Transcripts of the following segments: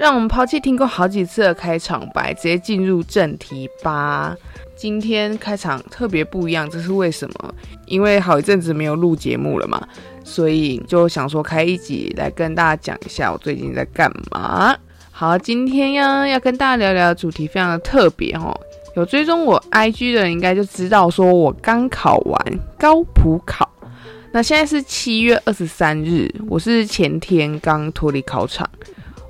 让我们抛弃听过好几次的开场白，直接进入正题吧。今天开场特别不一样，这是为什么？因为好一阵子没有录节目了嘛，所以就想说开一集来跟大家讲一下我最近在干嘛。好，今天呀要跟大家聊聊主题非常的特别哦。有追踪我 IG 的人应该就知道，说我刚考完高普考。那现在是七月二十三日，我是前天刚脱离考场。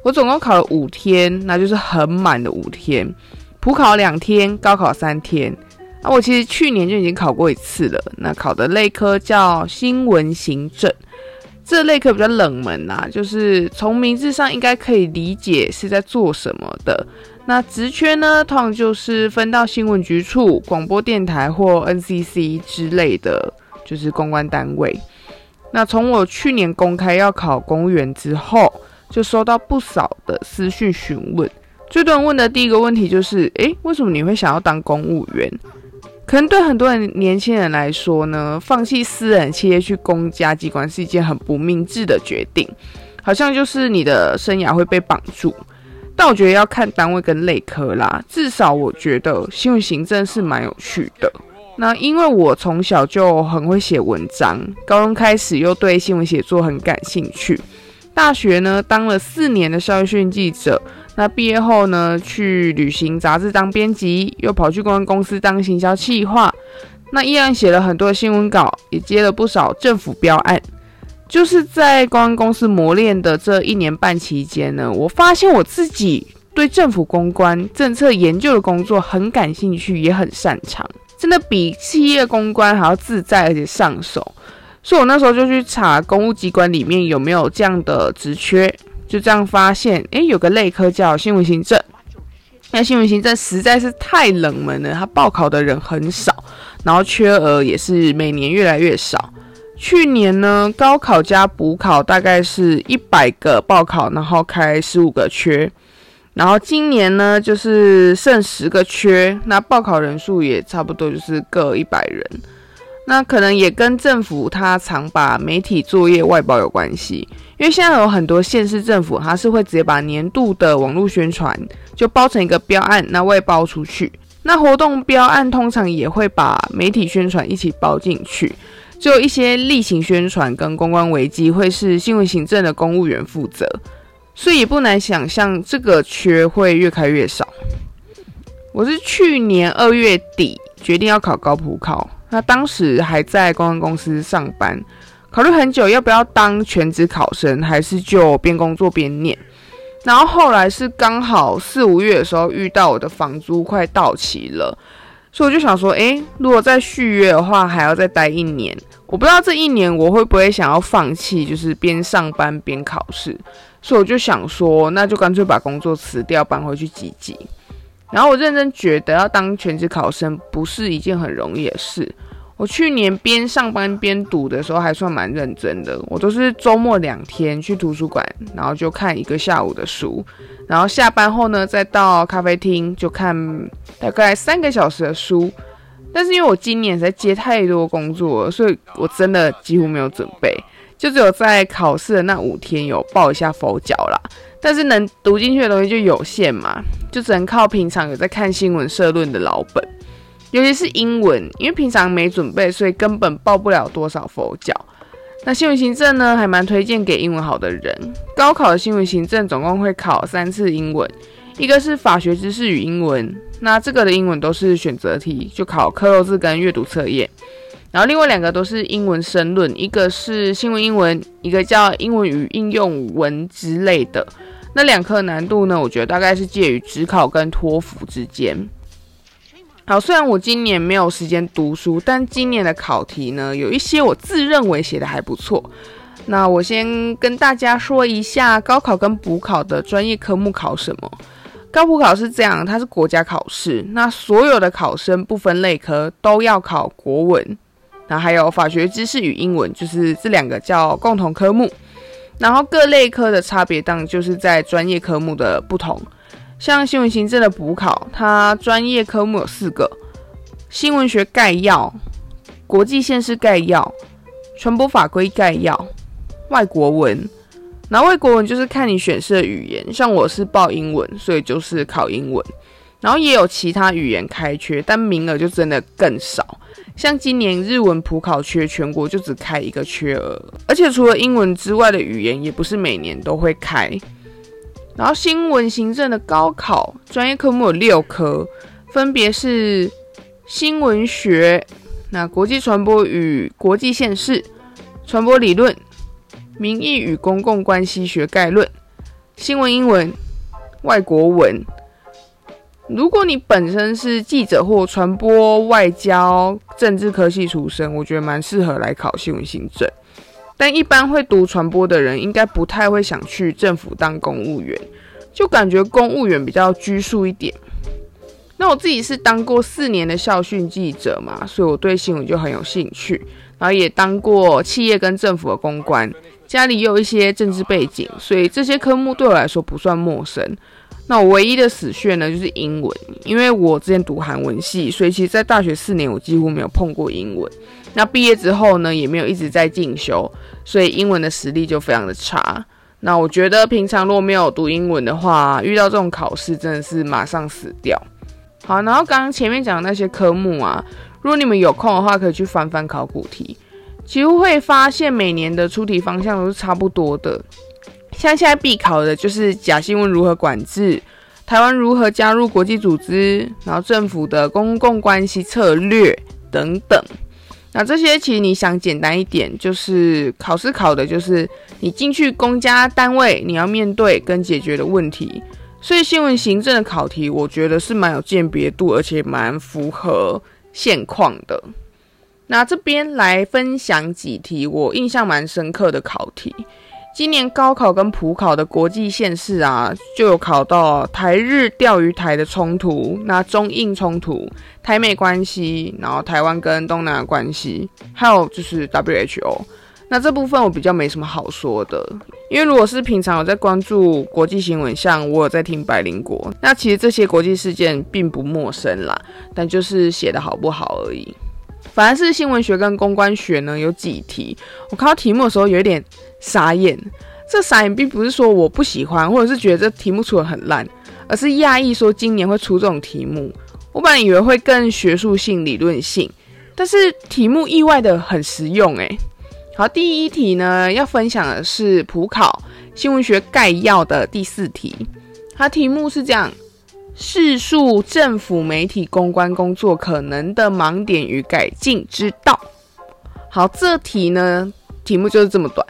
我总共考了五天，那就是很满的五天。普考两天，高考三天。啊，我其实去年就已经考过一次了。那考的类科叫新闻行政，这类科比较冷门呐，就是从名字上应该可以理解是在做什么的。那职缺呢，通常就是分到新闻局处、广播电台或 NCC 之类的，就是公关单位。那从我去年公开要考公务员之后，就收到不少的私讯询问。最多人问的第一个问题就是：诶，为什么你会想要当公务员？可能对很多人年轻人来说呢，放弃私人企业去公家机关是一件很不明智的决定，好像就是你的生涯会被绑住。但我觉得要看单位跟类科啦，至少我觉得新闻行政是蛮有趣的。那因为我从小就很会写文章，高中开始又对新闻写作很感兴趣，大学呢当了四年的校讯记者。那毕业后呢，去旅行杂志当编辑，又跑去公关公司当行销企划。那依然写了很多新闻稿，也接了不少政府标案。就是在公关公司磨练的这一年半期间呢，我发现我自己对政府公关政策研究的工作很感兴趣，也很擅长，真的比企业公关还要自在而且上手。所以我那时候就去查公务机关里面有没有这样的职缺。就这样发现，诶，有个类科叫新闻行政。那新闻行政实在是太冷门了，它报考的人很少，然后缺额也是每年越来越少。去年呢，高考加补考大概是一百个报考，然后开十五个缺。然后今年呢，就是剩十个缺，那报考人数也差不多就是各一百人。那可能也跟政府他常把媒体作业外包有关系，因为现在有很多县市政府，他是会直接把年度的网络宣传就包成一个标案，那外包出去。那活动标案通常也会把媒体宣传一起包进去，就一些例行宣传跟公关危机会是新闻行政的公务员负责，所以也不难想象这个缺会越开越少。我是去年二月底决定要考高普考。那当时还在公关公司上班，考虑很久要不要当全职考生，还是就边工作边念。然后后来是刚好四五月的时候遇到我的房租快到期了，所以我就想说，诶，如果再续约的话，还要再待一年。我不知道这一年我会不会想要放弃，就是边上班边考试。所以我就想说，那就干脆把工作辞掉，搬回去集集。然后我认真觉得要当全职考生不是一件很容易的事。我去年边上班边读的时候还算蛮认真的，我都是周末两天去图书馆，然后就看一个下午的书，然后下班后呢再到咖啡厅就看大概三个小时的书。但是因为我今年在接太多工作了，所以我真的几乎没有准备，就只有在考试的那五天有报一下佛脚啦。但是能读进去的东西就有限嘛，就只能靠平常有在看新闻社论的老本，尤其是英文，因为平常没准备，所以根本报不了多少佛脚。那新闻行政呢，还蛮推荐给英文好的人。高考的新闻行政总共会考三次英文，一个是法学知识与英文，那这个的英文都是选择题，就考克漏字跟阅读测验。然后另外两个都是英文申论，一个是新闻英文，一个叫英文与应用文之类的。那两科难度呢，我觉得大概是介于职考跟托福之间。好，虽然我今年没有时间读书，但今年的考题呢，有一些我自认为写的还不错。那我先跟大家说一下高考跟补考的专业科目考什么。高普考是这样，它是国家考试，那所有的考生不分类科都要考国文。然后还有法学知识与英文，就是这两个叫共同科目。然后各类科的差别当然就是在专业科目的不同。像新闻行政的补考，它专业科目有四个：新闻学概要、国际县市概要、传播法规概要、外国文、那外国文就是看你选设语言，像我是报英文，所以就是考英文。然后也有其他语言开缺，但名额就真的更少。像今年日文普考缺，全国就只开一个缺额，而且除了英文之外的语言，也不是每年都会开。然后新闻行政的高考专业科目有六科，分别是新闻学、那国际传播与国际县市、传播理论、民意与公共关系学概论、新闻英文、外国文。如果你本身是记者或传播、外交、政治科系出身，我觉得蛮适合来考新闻行政。但一般会读传播的人，应该不太会想去政府当公务员，就感觉公务员比较拘束一点。那我自己是当过四年的校讯记者嘛，所以我对新闻就很有兴趣。然后也当过企业跟政府的公关，家里有一些政治背景，所以这些科目对我来说不算陌生。那我唯一的死穴呢，就是英文，因为我之前读韩文系，所以其实在大学四年我几乎没有碰过英文。那毕业之后呢，也没有一直在进修，所以英文的实力就非常的差。那我觉得平常如果没有读英文的话，遇到这种考试真的是马上死掉。好，然后刚刚前面讲的那些科目啊，如果你们有空的话，可以去翻翻考古题，几乎会发现每年的出题方向都是差不多的。像现在必考的就是假新闻如何管制，台湾如何加入国际组织，然后政府的公共关系策略等等。那这些其实你想简单一点，就是考试考的就是你进去公家单位，你要面对跟解决的问题。所以新闻行政的考题，我觉得是蛮有鉴别度，而且蛮符合现况的。那这边来分享几题我印象蛮深刻的考题。今年高考跟普考的国际县市啊，就有考到台日钓鱼台的冲突，那中印冲突、台美关系，然后台湾跟东南亚关系，还有就是 WHO。那这部分我比较没什么好说的，因为如果是平常有在关注国际新闻，像我有在听百灵国，那其实这些国际事件并不陌生啦，但就是写得好不好而已。反而是新闻学跟公关学呢，有几题我看到题目的时候有一点傻眼。这傻眼并不是说我不喜欢，或者是觉得这题目出得很烂，而是讶异说今年会出这种题目。我本来以为会更学术性、理论性，但是题目意外的很实用。诶，好，第一题呢要分享的是普考新闻学概要的第四题，它题目是这样。叙述政府媒体公关工作可能的盲点与改进之道。好，这题呢，题目就是这么短。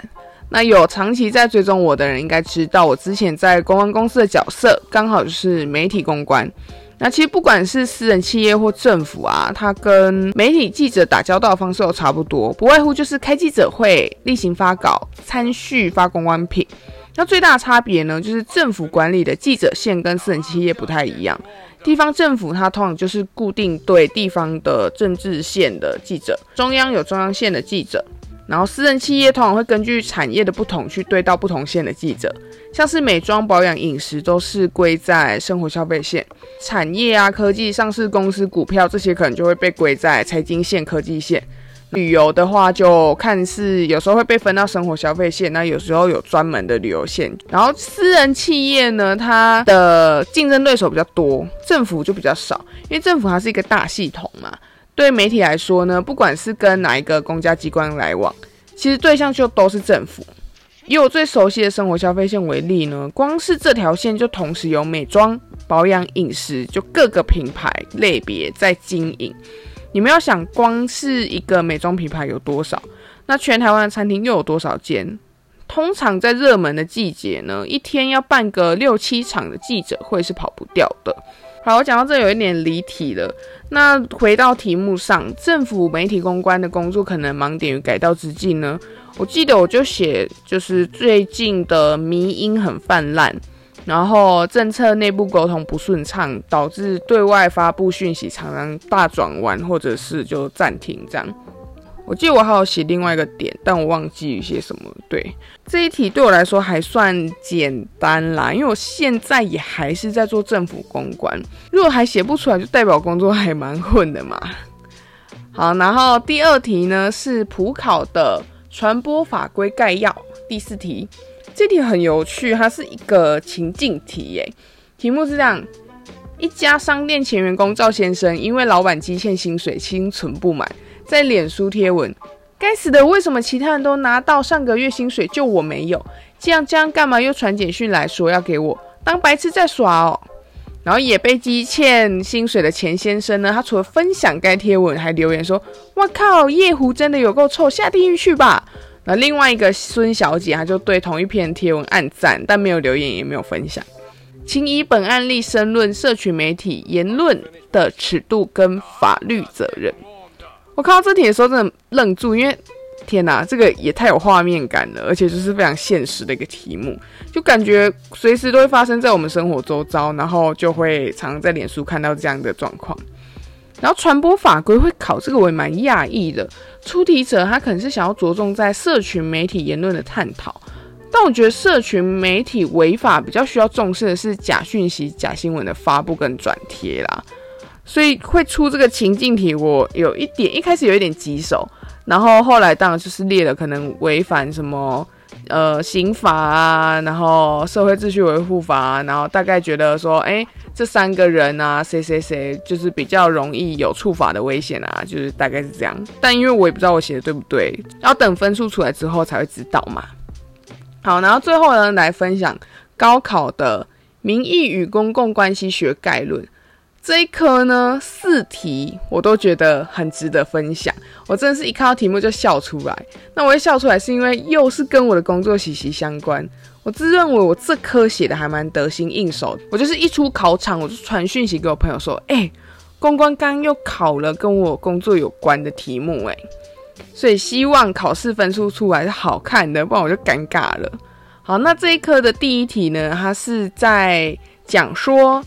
那有长期在追踪我的人应该知道，我之前在公关公司的角色刚好就是媒体公关。那其实不管是私人企业或政府啊，它跟媒体记者打交道的方式都差不多，不外乎就是开记者会、例行发稿、参序发公关品。那最大差别呢，就是政府管理的记者线跟私人企业不太一样。地方政府它通常就是固定对地方的政治线的记者，中央有中央线的记者，然后私人企业通常会根据产业的不同去对到不同线的记者，像是美妆、保养、饮食都是归在生活消费线，产业啊、科技、上市公司、股票这些可能就会被归在财经线、科技线。旅游的话，就看是有时候会被分到生活消费线，那有时候有专门的旅游线。然后私人企业呢，它的竞争对手比较多，政府就比较少，因为政府它是一个大系统嘛。对媒体来说呢，不管是跟哪一个公家机关来往，其实对象就都是政府。以我最熟悉的生活消费线为例呢，光是这条线就同时有美妆、保养、饮食，就各个品牌类别在经营。你们要想，光是一个美妆品牌有多少？那全台湾的餐厅又有多少间？通常在热门的季节呢，一天要办个六七场的记者会是跑不掉的。好，我讲到这有一点离题了。那回到题目上，政府媒体公关的工作可能盲点与改道之际呢？我记得我就写，就是最近的迷因很泛滥。然后政策内部沟通不顺畅，导致对外发布讯息常常大转弯，或者是就暂停这样。我记得我还有写另外一个点，但我忘记一些什么。对，这一题对我来说还算简单啦，因为我现在也还是在做政府公关。如果还写不出来，就代表工作还蛮混的嘛。好，然后第二题呢是普考的传播法规概要，第四题。这题很有趣，它是一个情境题耶。题目是这样：一家商店前员工赵先生因为老板积欠薪水，心存不满，在脸书贴文：“该死的，为什么其他人都拿到上个月薪水，就我没有？这样这样干嘛又传简讯来说要给我？当白痴在耍哦。”然后也被积欠薪水的钱先生呢，他除了分享该贴文，还留言说：“哇靠，夜壶真的有够臭，下地狱去吧。”那另外一个孙小姐，她就对同一篇贴文按赞，但没有留言，也没有分享。请以本案例申论社群媒体言论的尺度跟法律责任。我看到这题的时候，真的愣住，因为天哪，这个也太有画面感了，而且就是非常现实的一个题目，就感觉随时都会发生在我们生活周遭，然后就会常常在脸书看到这样的状况。然后传播法规会考这个，我也蛮讶异的。出题者他可能是想要着重在社群媒体言论的探讨，但我觉得社群媒体违法比较需要重视的是假讯息、假新闻的发布跟转贴啦。所以会出这个情境题，我有一点一开始有一点棘手，然后后来当然就是列了可能违反什么。呃，刑法啊，然后社会秩序维护法啊，然后大概觉得说，哎，这三个人啊，谁谁谁，就是比较容易有触法的危险啊，就是大概是这样。但因为我也不知道我写的对不对，要等分数出来之后才会知道嘛。好，然后最后呢，来分享高考的民意与公共关系学概论。这一科呢，四题我都觉得很值得分享。我真的是一看到题目就笑出来。那我会笑出来，是因为又是跟我的工作息息相关。我自认为我这科写的还蛮得心应手。我就是一出考场，我就传讯息给我朋友说：“哎、欸，公关刚又考了跟我工作有关的题目。”哎，所以希望考试分数出来是好看的，不然我就尴尬了。好，那这一科的第一题呢，它是在讲说。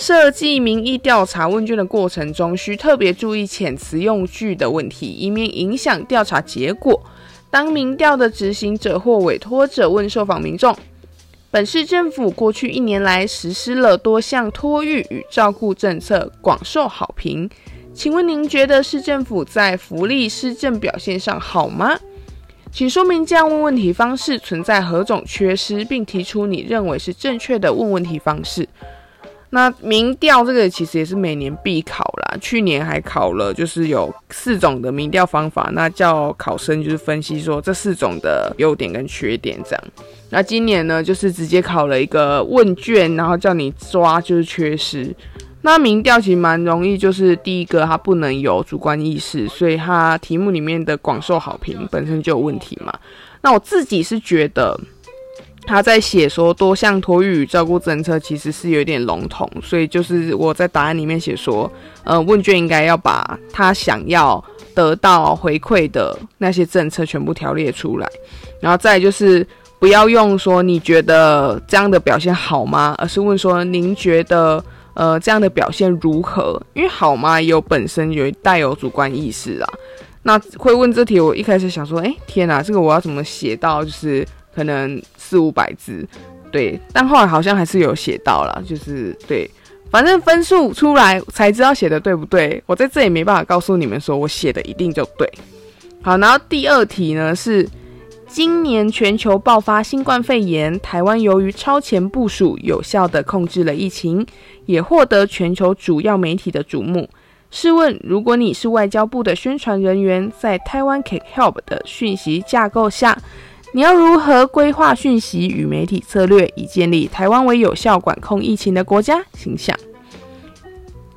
设计民意调查问卷的过程中，需特别注意遣词用句的问题，以免影响调查结果。当民调的执行者或委托者问受访民众：“本市政府过去一年来实施了多项托育与照顾政策，广受好评。请问您觉得市政府在福利施政表现上好吗？请说明这样问问题方式存在何种缺失，并提出你认为是正确的问问题方式。”那民调这个其实也是每年必考啦，去年还考了，就是有四种的民调方法，那叫考生就是分析说这四种的优点跟缺点这样。那今年呢，就是直接考了一个问卷，然后叫你抓就是缺失。那民调其实蛮容易，就是第一个它不能有主观意识，所以它题目里面的广受好评本身就有问题嘛。那我自己是觉得。他在写说多项托育照顾政策其实是有点笼统，所以就是我在答案里面写说，呃，问卷应该要把他想要得到回馈的那些政策全部条列出来，然后再就是不要用说你觉得这样的表现好吗，而是问说您觉得呃这样的表现如何？因为好吗也有本身有带有主观意识啊。那会问这题，我一开始想说，哎，天哪，这个我要怎么写到就是。可能四五百字，对，但后来好像还是有写到了，就是对，反正分数出来才知道写的对不对。我在这里没办法告诉你们说我写的一定就对。好，然后第二题呢是今年全球爆发新冠肺炎，台湾由于超前部署，有效地控制了疫情，也获得全球主要媒体的瞩目。试问，如果你是外交部的宣传人员，在台湾 Can Help 的讯息架构下，你要如何规划讯息与媒体策略，以建立台湾为有效管控疫情的国家形象？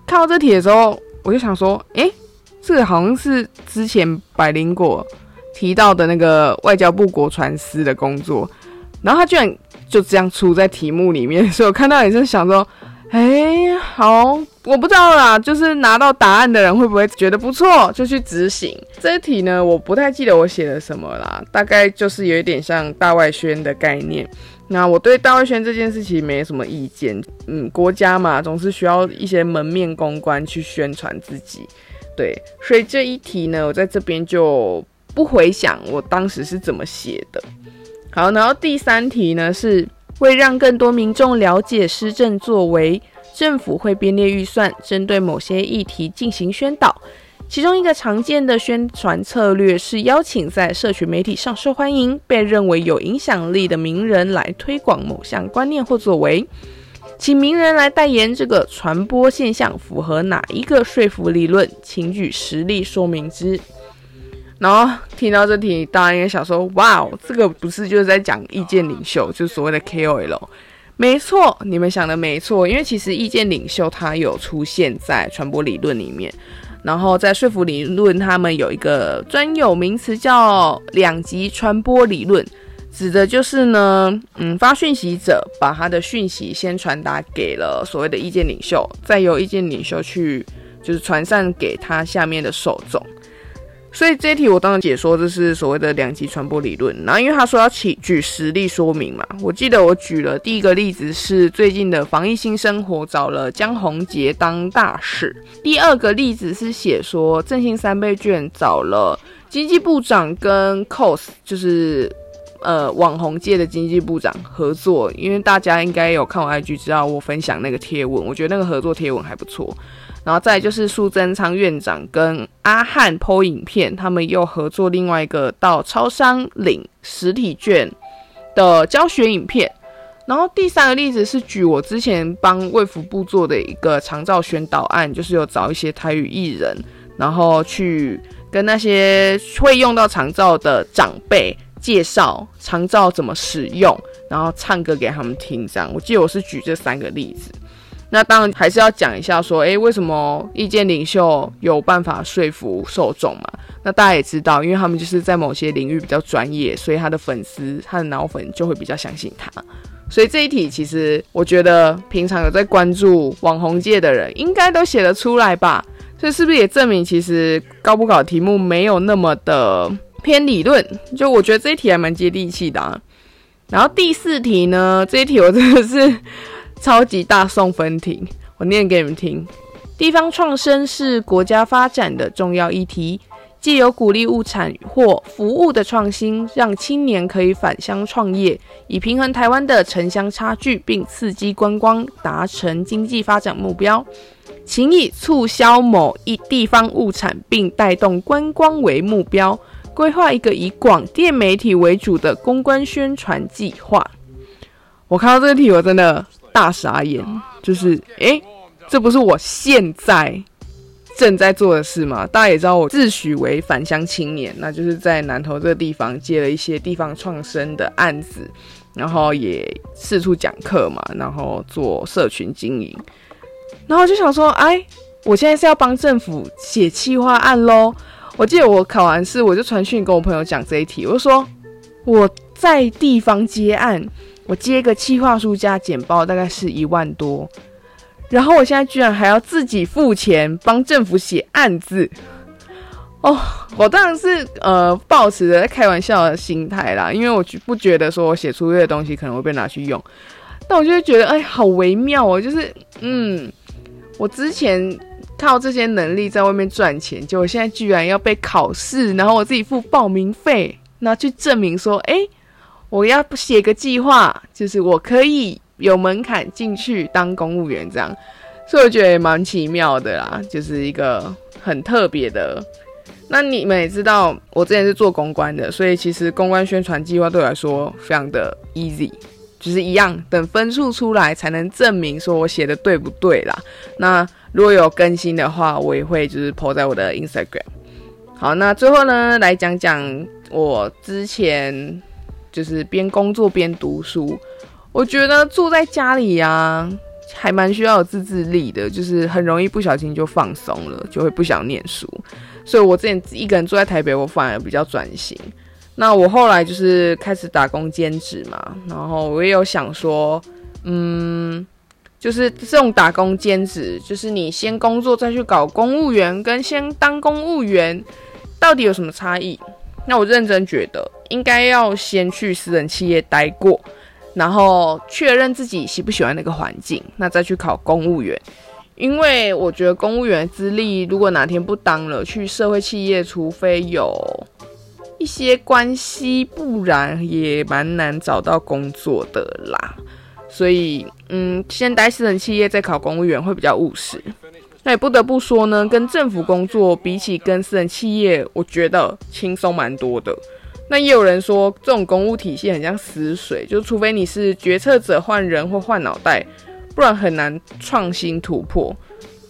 看到这题的时候，我就想说，诶，这个好像是之前百灵果提到的那个外交部国传司的工作，然后他居然就这样出在题目里面，所以我看到也是想说。哎、欸，好，我不知道啦，就是拿到答案的人会不会觉得不错，就去执行这一题呢？我不太记得我写了什么啦，大概就是有一点像大外宣的概念。那我对大外宣这件事情没什么意见，嗯，国家嘛，总是需要一些门面公关去宣传自己，对，所以这一题呢，我在这边就不回想我当时是怎么写的。好，然后第三题呢是。为让更多民众了解施政作为，政府会编列预算，针对某些议题进行宣导。其中一个常见的宣传策略是邀请在社群媒体上受欢迎、被认为有影响力的名人来推广某项观念或作为，请名人来代言这个传播现象符合哪一个说服理论，请举实例说明之。然后听到这题，当然也想说：“哇哦，这个不是就是在讲意见领袖，就所谓的 KOL？” 没错，你们想的没错，因为其实意见领袖他有出现在传播理论里面。然后在说服理论，他们有一个专有名词叫两极传播理论，指的就是呢，嗯，发讯息者把他的讯息先传达给了所谓的意见领袖，再由意见领袖去就是传散给他下面的受众。所以这一题我当然解说这是所谓的两极传播理论，然后因为他说要举举实例说明嘛，我记得我举了第一个例子是最近的防疫新生活找了江宏杰当大使，第二个例子是写说振兴三倍券找了经济部长跟 COS 就是呃网红界的经济部长合作，因为大家应该有看我 IG 知道我分享那个贴文，我觉得那个合作贴文还不错。然后再就是苏贞昌院长跟阿汉 PO 影片，他们又合作另外一个到超商领实体券的教学影片。然后第三个例子是举我之前帮卫福部做的一个长照宣导案，就是有找一些台语艺人，然后去跟那些会用到长照的长辈介绍长照怎么使用，然后唱歌给他们听。这样，我记得我是举这三个例子。那当然还是要讲一下，说，诶，为什么意见领袖有办法说服受众嘛？那大家也知道，因为他们就是在某些领域比较专业，所以他的粉丝、他的脑粉就会比较相信他。所以这一题其实我觉得，平常有在关注网红界的人，应该都写得出来吧？所以是不是也证明，其实高不考题目没有那么的偏理论？就我觉得这一题还蛮接地气的啊。然后第四题呢，这一题我真的是。超级大送分题，我念给你们听。地方创生是国家发展的重要议题，借由鼓励物产或服务的创新，让青年可以返乡创业，以平衡台湾的城乡差距，并刺激观光，达成经济发展目标。请以促销某一地方物产并带动观光为目标，规划一个以广电媒体为主的公关宣传计划。我看到这个题，我真的。大傻眼，就是诶、这不是我现在正在做的事吗？大家也知道，我自诩为返乡青年，那就是在南投这个地方接了一些地方创生的案子，然后也四处讲课嘛，然后做社群经营，然后就想说，哎，我现在是要帮政府写企划案喽。我记得我考完试，我就传讯跟我朋友讲这一题，我就说我在地方接案。我接一个企划书加简报，大概是一万多，然后我现在居然还要自己付钱帮政府写案子，哦，我当然是呃抱持着开玩笑的心态啦，因为我不觉得说我写出这个东西可能会被拿去用，但我就会觉得哎，好微妙哦，就是嗯，我之前靠这些能力在外面赚钱，结果现在居然要被考试，然后我自己付报名费，然后去证明说，哎。我要写个计划，就是我可以有门槛进去当公务员这样，所以我觉得也蛮奇妙的啦，就是一个很特别的。那你们也知道，我之前是做公关的，所以其实公关宣传计划对我来说非常的 easy，就是一样，等分数出来才能证明说我写的对不对啦。那如果有更新的话，我也会就是 po 在我的 Instagram。好，那最后呢，来讲讲我之前。就是边工作边读书，我觉得坐在家里呀、啊，还蛮需要有自制力的，就是很容易不小心就放松了，就会不想念书。所以我之前一个人住在台北，我反而比较专心。那我后来就是开始打工兼职嘛，然后我也有想说，嗯，就是这种打工兼职，就是你先工作再去搞公务员，跟先当公务员到底有什么差异？那我认真觉得，应该要先去私人企业待过，然后确认自己喜不喜欢那个环境，那再去考公务员。因为我觉得公务员资历如果哪天不当了，去社会企业，除非有一些关系，不然也蛮难找到工作的啦。所以，嗯，先待私人企业再考公务员会比较务实。那也不得不说呢，跟政府工作比起跟私人企业，我觉得轻松蛮多的。那也有人说，这种公务体系很像死水，就除非你是决策者换人或换脑袋，不然很难创新突破。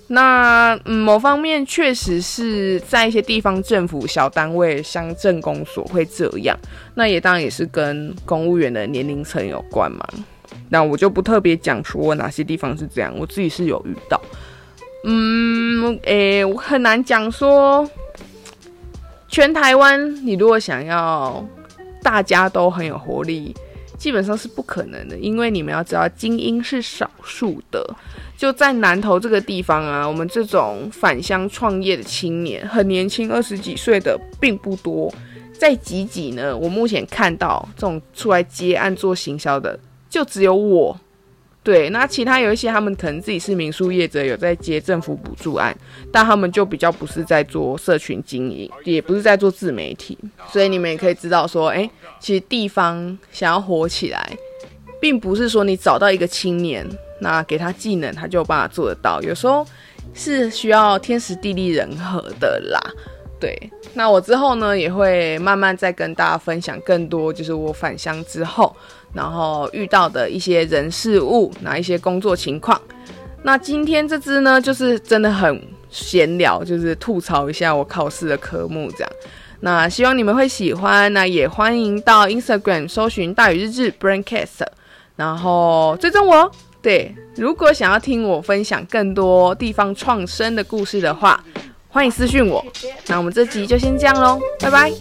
那嗯，某方面确实是在一些地方政府小单位、乡镇公所会这样。那也当然也是跟公务员的年龄层有关嘛。那我就不特别讲说哪些地方是这样，我自己是有遇到。嗯，诶、我很难讲说全台湾，你如果想要大家都很有活力，基本上是不可能的，因为你们要知道，精英是少数的。就在南投这个地方啊，我们这种返乡创业的青年很年轻，二十几岁的并不多。在几几呢，我目前看到这种出来接案做行销的，就只有我。对，那其他有一些他们可能自己是民宿业者，有在接政府补助案，但他们就比较不是在做社群经营，也不是在做自媒体。所以你们也可以知道说，诶，其实地方想要火起来，并不是说你找到一个青年。那给他技能，他就有办法做得到。有时候是需要天时地利人和的啦。对，那我之后呢，也会慢慢再跟大家分享更多，就是我返乡之后，然后遇到的一些人事物，哪一些工作情况。那今天这支呢，就是真的很闲聊，就是吐槽一下我考试的科目这样。那希望你们会喜欢，那也欢迎到 Instagram 搜寻大宇日志 Braincast，然后追踪我。对，如果想要听我分享更多地方创生的故事的话，欢迎私信我。那我们这集就先这样喽，拜拜。